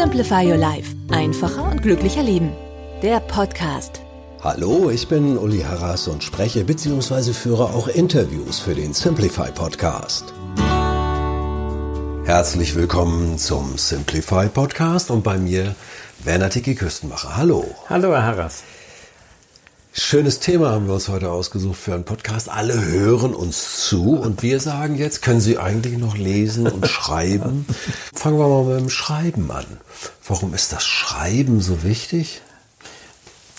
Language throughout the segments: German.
Simplify Your Life. Einfacher und glücklicher Leben. Der Podcast. Hallo, ich bin Uli Harras und spreche bzw. führe auch Interviews für den Simplify Podcast. Herzlich willkommen zum Simplify Podcast und bei mir Werner Tiki Küstenmacher. Hallo. Hallo, Herr Harras. Schönes Thema haben wir uns heute ausgesucht für einen Podcast. Alle hören uns zu und wir sagen jetzt, können Sie eigentlich noch lesen und schreiben? Fangen wir mal mit dem Schreiben an. Warum ist das Schreiben so wichtig?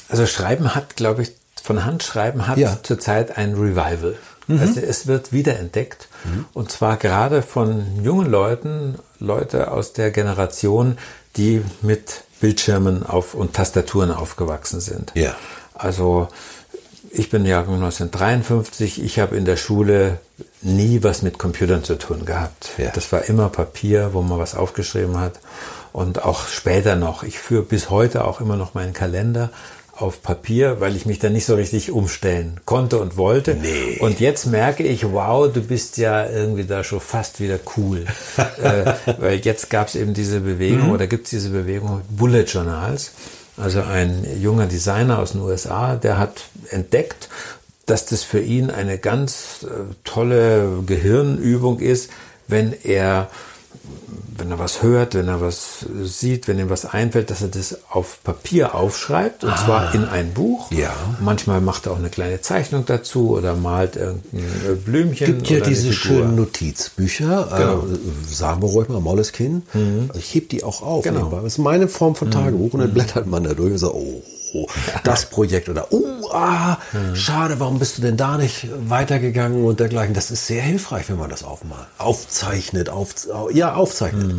Also Schreiben hat, glaube ich, von Handschreiben hat Ja. zurzeit ein Revival. Also es wird wiederentdeckt und zwar gerade von jungen Leuten, Leute aus der Generation, die mit Bildschirmen auf und Tastaturen aufgewachsen sind. Ja. Also ich bin Jahrgang 1953, ich habe in der Schule nie was mit Computern zu tun gehabt. Ja. Das war immer Papier, wo man was aufgeschrieben hat. Und auch später noch. Ich führe bis heute auch immer noch meinen Kalender auf Papier, weil ich mich da nicht so richtig umstellen konnte und wollte. Nee. Und jetzt merke ich, wow, du bist ja irgendwie da schon fast wieder cool. äh, weil jetzt gab es eben diese Bewegung oder gibt es diese Bewegung Bullet Journals. Also ein junger Designer aus den USA, der hat entdeckt, dass das für ihn eine ganz äh, tolle Gehirnübung ist, wenn er wenn er was hört, wenn er was sieht, wenn ihm was einfällt, dass er das auf Papier aufschreibt und zwar in ein Buch. Ah. Ja. Manchmal macht er auch eine kleine Zeichnung dazu oder malt irgendein äh, Blümchen. gibt ja diese schönen Notizbücher, Genau. äh, sagen wir ruhig mal Moleskine. Ich heb die auch auf. Genau. Das ist meine Form von Tagebuch und dann blättert man da durch und sagt, oh, oh, das Projekt oder oh, ah, schade, warum bist du denn da nicht weitergegangen und dergleichen. Das ist sehr hilfreich, wenn man das aufmalt. Aufzeichnet, auf, ja, aufzeichnet.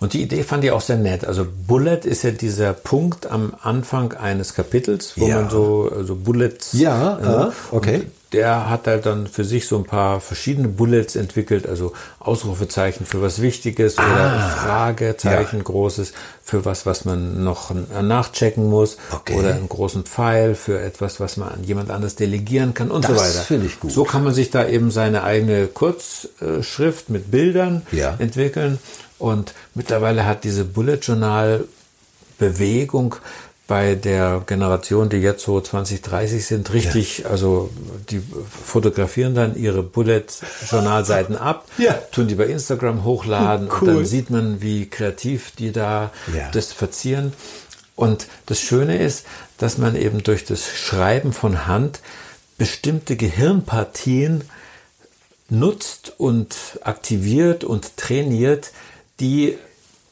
Und die Idee fand ich auch sehr nett. Also Bullet ist ja dieser Punkt am Anfang eines Kapitels, wo Ja. man so, so Bullets. Ja, äh, okay. Der hat halt dann für sich so ein paar verschiedene Bullets entwickelt, also Ausrufezeichen für was Wichtiges oder Fragezeichen Ah. Ja. großes für was, was man noch nachchecken muss Okay. oder einen großen Pfeil für etwas, was man an jemand anderes delegieren kann und so Das weiter. finde ich gut. So kann man sich da eben seine eigene Kurzschrift mit Bildern Ja. entwickeln. Und mittlerweile hat diese Bullet Journal Bewegung bei der Generation, die jetzt so 20, 30 sind, richtig, also die fotografieren dann ihre Bullet Journalseiten ab, Ja. tun die bei Instagram hochladen Cool. und dann sieht man, wie kreativ die da Ja. das verzieren. Und das Schöne ist, dass man eben durch das Schreiben von Hand bestimmte Gehirnpartien nutzt und aktiviert und trainiert, die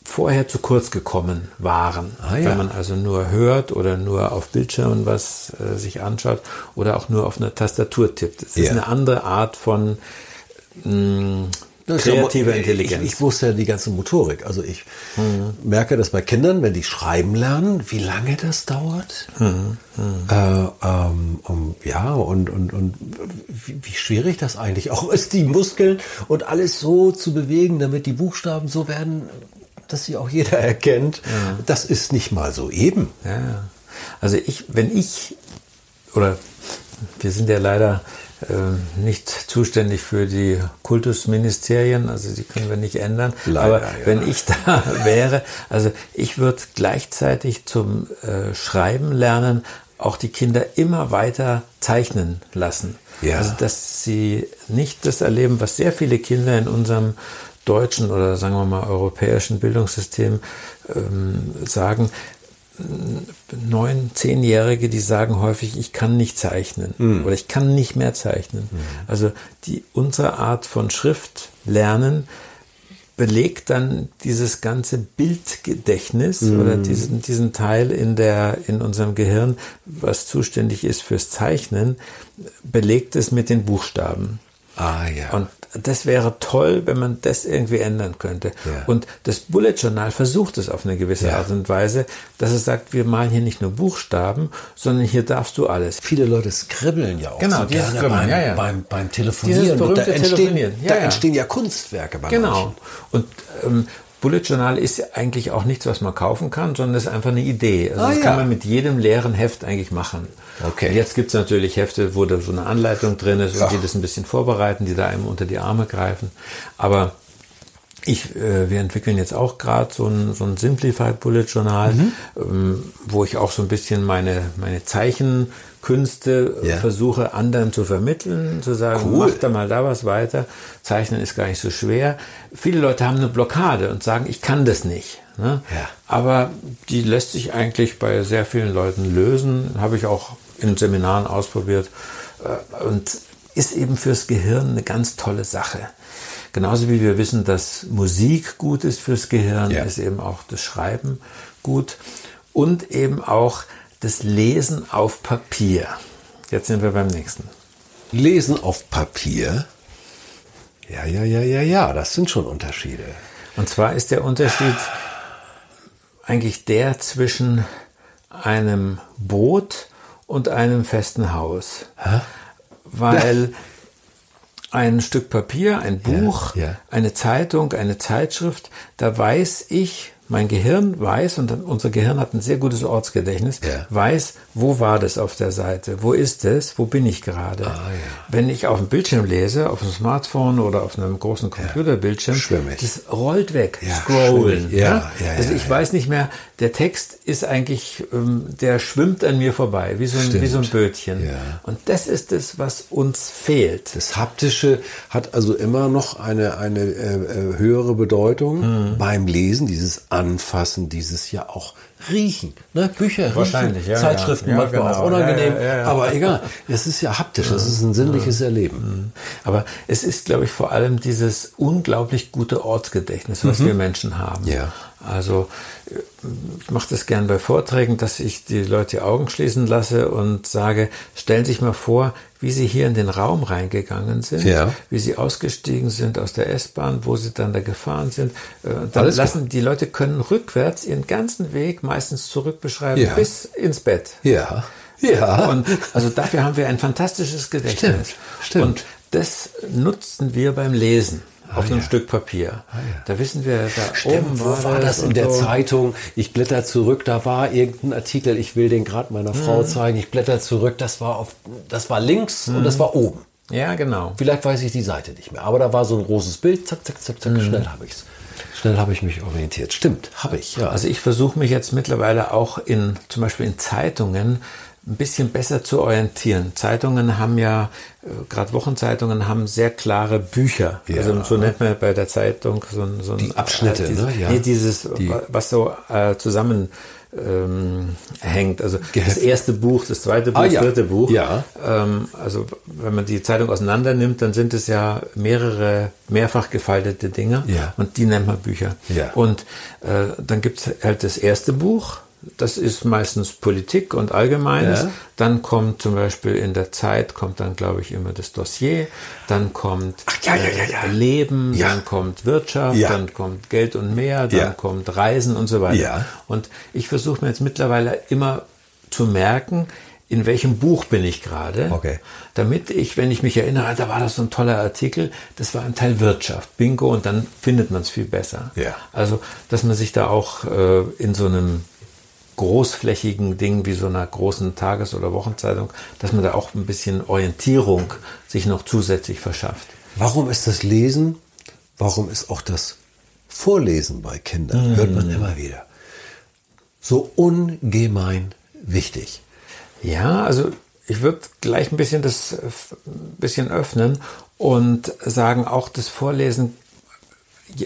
vorher zu kurz gekommen waren. Ah, ja. Wenn man also nur hört oder nur auf Bildschirmen was äh, sich anschaut oder auch nur auf einer Tastatur tippt. Es ist Ja. eine andere Art von mh, ist kreativer Intelligenz. Ich, ich wusste ja die ganze Motorik. Also ich merke das bei Kindern, wenn die schreiben lernen, wie lange das dauert. Äh, ähm, um, ja, und, und, und wie, wie schwierig das eigentlich auch ist, die Muskeln und alles so zu bewegen, damit die Buchstaben so werden, dass sie auch jeder erkennt. Das ist nicht mal so eben. Ja, ja. Also ich, wenn ich, oder wir sind ja leider äh, nicht zuständig für die Kultusministerien, also die können wir nicht ändern. Leider, Aber ja. wenn ich da wäre, also ich würde gleichzeitig zum äh, Schreiben lernen auch die Kinder immer weiter zeichnen lassen. Ja. Also dass sie nicht das erleben, was sehr viele Kinder in unserem deutschen oder sagen wir mal europäischen Bildungssystem ähm, sagen, neun, zehnjährige, die sagen häufig, ich kann nicht zeichnen oder ich kann nicht mehr zeichnen. Also die unsere Art von Schrift lernen belegt dann dieses ganze Bildgedächtnis oder diesen, diesen Teil in der in unserem Gehirn, was zuständig ist fürs Zeichnen, belegt es mit den Buchstaben. Ah, ja. Und das wäre toll, wenn man das irgendwie ändern könnte. Ja. Und das Bullet Journal versucht es auf eine gewisse Ja. Art und Weise, dass es sagt, wir malen hier nicht nur Buchstaben, sondern hier darfst du alles. Viele Leute skribbeln ja auch Genau, so gerne beim, ja. Beim, beim Telefonieren. Dieses Und da berühmte entstehen, Telefonieren. Ja, da entstehen ja Kunstwerke bei Genau. manchen. Und ähm, Bullet Journal ist eigentlich auch nichts, was man kaufen kann, sondern ist einfach eine Idee. Also Ah, das ja. kann man mit jedem leeren Heft eigentlich machen. Okay. Und jetzt gibt es natürlich Hefte, wo da so eine Anleitung drin ist und Ja. die das ein bisschen vorbereiten, die da einem unter die Arme greifen. Aber ich, äh, wir entwickeln jetzt auch gerade so ein, so ein Simplified Bullet Journal, Mhm. ähm, wo ich auch so ein bisschen meine, meine Zeichenkünste äh, Ja. versuche, anderen zu vermitteln, zu sagen, Cool. mach da mal da was weiter. Zeichnen ist gar nicht so schwer. Viele Leute haben eine Blockade und sagen, ich kann das nicht. Ne? Ja. Aber die lässt sich eigentlich bei sehr vielen Leuten lösen. Habe ich auch in Seminaren ausprobiert. Äh, Und ist eben fürs Gehirn eine ganz tolle Sache. Genauso wie wir wissen, dass Musik gut ist fürs Gehirn, Ja. ist eben auch das Schreiben gut. Und eben auch das Lesen auf Papier. Jetzt sind wir beim nächsten. Lesen auf Papier. Ja, ja, ja, ja, ja, das sind schon Unterschiede. Und zwar ist der Unterschied eigentlich der zwischen einem Boot und einem festen Haus. Weil ein Stück Papier, ein Buch, ja. eine Zeitung, eine Zeitschrift, da weiß ich, mein Gehirn weiß, und unser Gehirn hat ein sehr gutes Ortsgedächtnis, Ja. weiß, wo war das auf der Seite, wo ist es, wo bin ich gerade. Ah, Wenn ich auf dem Bildschirm lese, auf dem Smartphone oder auf einem großen Computerbildschirm, Schwimmig. das rollt weg, Ja, scrollen. Ja, ne? ja, also ja, ich ja. weiß nicht mehr, der Text ist eigentlich, ähm, der schwimmt an mir vorbei, wie so ein, wie so ein. Bötchen. Ja. Und das ist es, was uns fehlt. Das Haptische hat also immer noch eine, eine äh, äh, höhere Bedeutung Mhm. beim Lesen, dieses Anfassen, dieses ja auch Riechen. Ne? Bücher Wahrscheinlich, riechen, ja, Zeitschriften ja. Manchmal auch genau. unangenehm, ja, ja. aber egal. Es ist ja haptisch, es ist ein sinnliches Erleben. Aber es ist, glaube ich, vor allem dieses unglaublich gute Ortsgedächtnis, was wir Menschen haben. Mhm. Ja. Also äh, ich mache das gern bei Vorträgen, dass ich die Leute die Augen schließen lasse und sage, stellen Sie sich mal vor, wie Sie hier in den Raum reingegangen sind, Ja. wie Sie ausgestiegen sind aus der S-Bahn, wo Sie dann da gefahren sind. Äh, Dann Alles klar. lassen die Leute können rückwärts ihren ganzen Weg meistens zurückbeschreiben Ja. bis ins Bett. Ja, ja. Und also dafür haben wir ein fantastisches Gedächtnis. Stimmt, stimmt. Und das nutzen wir beim Lesen auf einem ja. Stück Papier. Da wissen wir, da Stimmt, oben wo war das in der so. Zeitung? Ich blätter zurück, da war irgendein Artikel, ich will den gerade meiner Frau zeigen. Ich blätter zurück, das war auf, das war links und das war oben. Ja, genau. Vielleicht weiß ich die Seite nicht mehr, aber da war so ein großes Bild, zack, zack, zack, zack, schnell habe ich's. Schnell habe ich mich orientiert. Stimmt, habe ich, ja. Also ich versuche mich jetzt mittlerweile auch in, zum Beispiel in Zeitungen, ein bisschen besser zu orientieren. Zeitungen haben ja, äh, gerade Wochenzeitungen haben sehr klare Bücher. Ja. Also so nennt man bei der Zeitung so ein, so ein Abschnitte, dieses, ne? Ja. Nee, dieses, Die- was so äh, zusammen ähm, hängt. Also Geheft. das erste Buch, das zweite Buch, Ah, das ja. dritte Buch. Ja. Ähm, also wenn man die Zeitung auseinander nimmt, dann sind es ja mehrere mehrfach gefaltete Dinger Ja. und die nennt man Bücher. Ja. Und äh, dann gibt es halt das erste Buch, das ist meistens Politik und Allgemeines. Ja. Dann kommt zum Beispiel in der Zeit, kommt dann, glaube ich, immer das Dossier. Dann kommt ja, ja, ja, äh, Leben, dann kommt Wirtschaft, dann kommt Geld und mehr, dann kommt Reisen und so weiter. Und ich versuche mir jetzt mittlerweile immer zu merken, in welchem Buch bin ich gerade, Okay. damit ich, wenn ich mich erinnere, da war das so ein toller Artikel, das war ein Teil Wirtschaft, Bingo, und dann findet man es viel besser. Ja. Also, dass man sich da auch äh, in so einem großflächigen Ding wie so einer großen Tages- oder Wochenzeitung, dass man da auch ein bisschen Orientierung sich noch zusätzlich verschafft. Warum ist das Lesen, warum ist auch das Vorlesen bei Kindern, hört man immer wieder, so ungemein wichtig? Ja, also ich würde gleich ein bisschen das äh, ein bisschen öffnen und sagen, auch das Vorlesen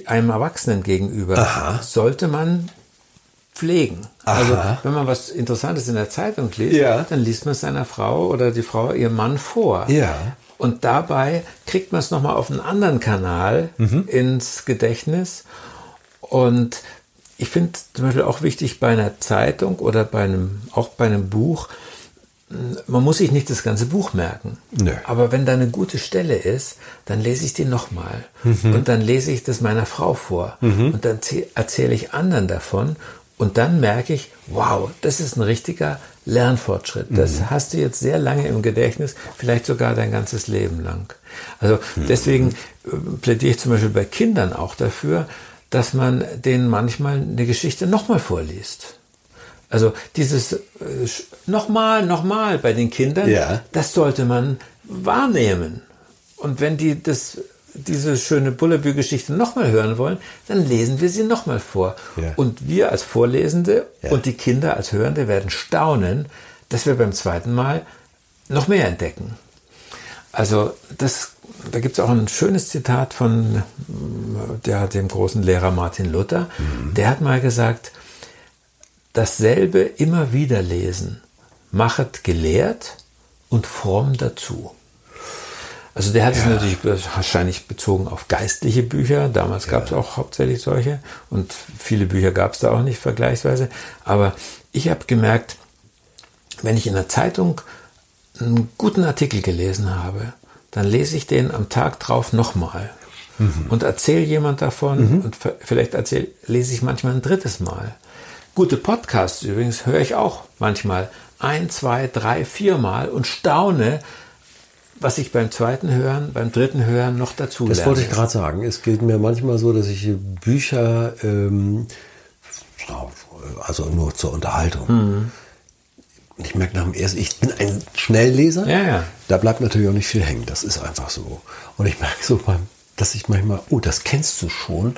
einem Erwachsenen gegenüber Aha. sollte man pflegen. Aha. Also wenn man was Interessantes in der Zeitung liest, Ja. dann liest man es seiner Frau oder die Frau ihrem Mann vor. Ja. Und dabei kriegt man es nochmal auf einen anderen Kanal Mhm. ins Gedächtnis. Und ich finde zum Beispiel auch wichtig bei einer Zeitung oder bei einem, auch bei einem Buch, man muss sich nicht das ganze Buch merken. Nö. Aber wenn da eine gute Stelle ist, dann lese ich die nochmal. Und dann lese ich das meiner Frau vor. Und dann zäh- erzähle ich anderen davon. Und dann merke ich, wow, das ist ein richtiger Lernfortschritt. Das hast du jetzt sehr lange im Gedächtnis, vielleicht sogar dein ganzes Leben lang. Also deswegen äh, plädiere ich zum Beispiel bei Kindern auch dafür, dass man denen manchmal eine Geschichte nochmal vorliest. Also dieses äh, nochmal, nochmal bei den Kindern, Ja. das sollte man wahrnehmen. Und wenn die das, diese schöne Bullabü-Geschichte nochmal hören wollen, dann lesen wir sie nochmal vor. Ja. Und wir als Vorlesende Ja. und die Kinder als Hörende werden staunen, dass wir beim zweiten Mal noch mehr entdecken. Also das, da gibt es auch ein schönes Zitat von mm, der, dem großen Lehrer Martin Luther. Der hat mal gesagt, dasselbe immer wieder lesen, machet gelehrt und fromm dazu. Also der hat es natürlich wahrscheinlich bezogen auf geistliche Bücher. Damals gab es auch hauptsächlich solche und viele Bücher gab es da auch nicht vergleichsweise. Aber ich habe gemerkt, wenn ich in der Zeitung einen guten Artikel gelesen habe, dann lese ich den am Tag drauf nochmal und erzähle jemand davon und v- vielleicht erzähl, lese ich manchmal ein drittes Mal. Gute Podcasts übrigens höre ich auch manchmal ein, zwei, drei, viermal und staune, was ich beim zweiten Hören, beim dritten Hören noch dazu Das lerne. wollte ich gerade sagen. Es geht mir manchmal so, dass ich Bücher, ähm, also nur zur Unterhaltung. Mhm. Und ich merke nach dem ersten, ich bin ein Schnellleser. Ja, ja. Da bleibt natürlich auch nicht viel hängen. Das ist einfach so. Und ich merke so, dass ich manchmal, oh, das kennst du schon.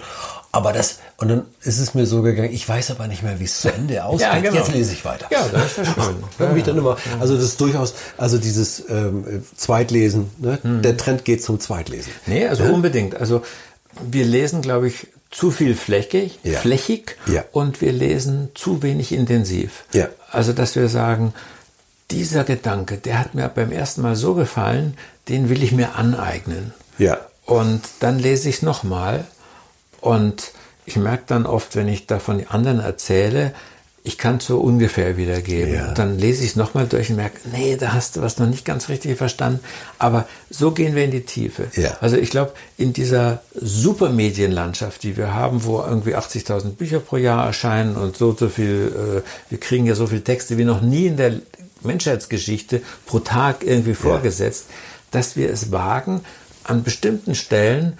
Aber das, und dann ist es mir so gegangen, ich weiß aber nicht mehr, wie es zu Ende ausgeht. Ja, genau. Jetzt lese ich weiter. Ja, das ist ja schön. Irgendwie dann immer, also das ist durchaus, also dieses ähm, Zweitlesen, ne? Mhm. der Trend geht zum Zweitlesen. Nee, also unbedingt. Also wir lesen, glaube ich, zu viel flächig, Ja. flächig Ja. und wir lesen zu wenig intensiv. Ja. Also dass wir sagen, dieser Gedanke, der hat mir beim ersten Mal so gefallen, den will ich mir aneignen. Ja. Und dann lese ich es nochmal und ich merke dann oft, wenn ich davon die anderen erzähle, ich kann es so ungefähr wiedergeben. Ja. Dann lese ich es nochmal durch und merke, nee, da hast du was noch nicht ganz richtig verstanden. Aber so gehen wir in die Tiefe. Ja. Also ich glaube, in dieser Supermedienlandschaft, die wir haben, wo irgendwie 80.000 Bücher pro Jahr erscheinen und so so viel, äh, wir kriegen ja so viele Texte wie noch nie in der Menschheitsgeschichte pro Tag irgendwie vorgesetzt, dass wir es wagen, an bestimmten Stellen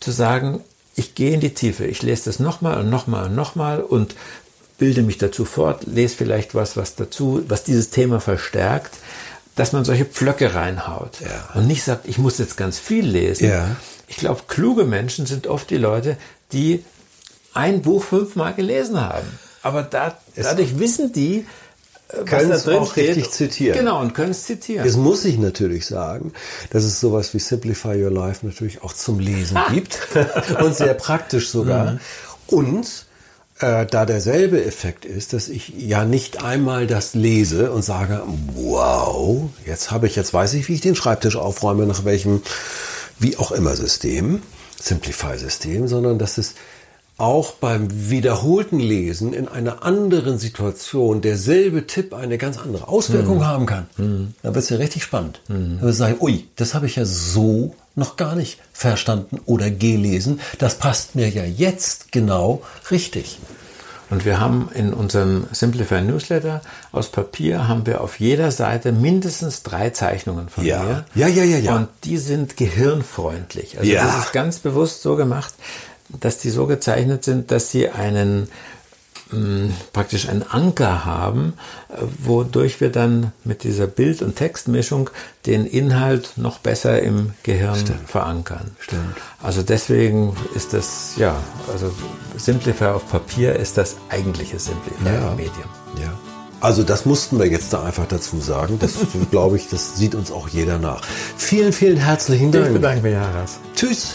zu sagen, ich gehe in die Tiefe, ich lese das nochmal und nochmal und nochmal und bilde mich dazu fort, lese vielleicht was, was dazu, was dieses Thema verstärkt, dass man solche Pflöcke reinhaut Ja. und nicht sagt, ich muss jetzt ganz viel lesen. Ja. Ich glaube, kluge Menschen sind oft die Leute, die ein Buch fünfmal gelesen haben. Aber da, dadurch wissen die, Können da es auch steht. richtig zitieren. Genau, und können es zitieren. Jetzt muss ich natürlich sagen, dass es sowas wie Simplify Your Life natürlich auch zum Lesen gibt und sehr praktisch sogar. Und äh, da derselbe Effekt ist, dass ich ja nicht einmal das lese und sage, wow, jetzt habe ich, jetzt weiß ich, wie ich den Schreibtisch aufräume, nach welchem, wie auch immer System, Simplify-System, sondern dass es auch beim wiederholten Lesen in einer anderen Situation derselbe Tipp eine ganz andere Auswirkung haben kann. Da wird es ja richtig spannend. Da wird sagen, ui, das habe ich ja so noch gar nicht verstanden oder gelesen. Das passt mir ja jetzt genau richtig. Und wir haben in unserem Simplify Newsletter aus Papier haben wir auf jeder Seite mindestens drei Zeichnungen von Ja. mir. Ja, ja, ja, ja. Und die sind gehirnfreundlich. Also Ja. das ist ganz bewusst so gemacht, dass die so gezeichnet sind, dass sie einen mh, praktisch einen Anker haben, äh, wodurch wir dann mit dieser Bild- und Textmischung den Inhalt noch besser im Gehirn verankern. Stimmt. Also deswegen ist das, ja, also Simplify auf Papier ist das eigentliche Simplify-Medium. Ja. Also das mussten wir jetzt da einfach dazu sagen. Das glaube ich, das sieht uns auch jeder nach. Vielen, vielen herzlichen Dank. Ich bedanke mich, Haras. Tschüss.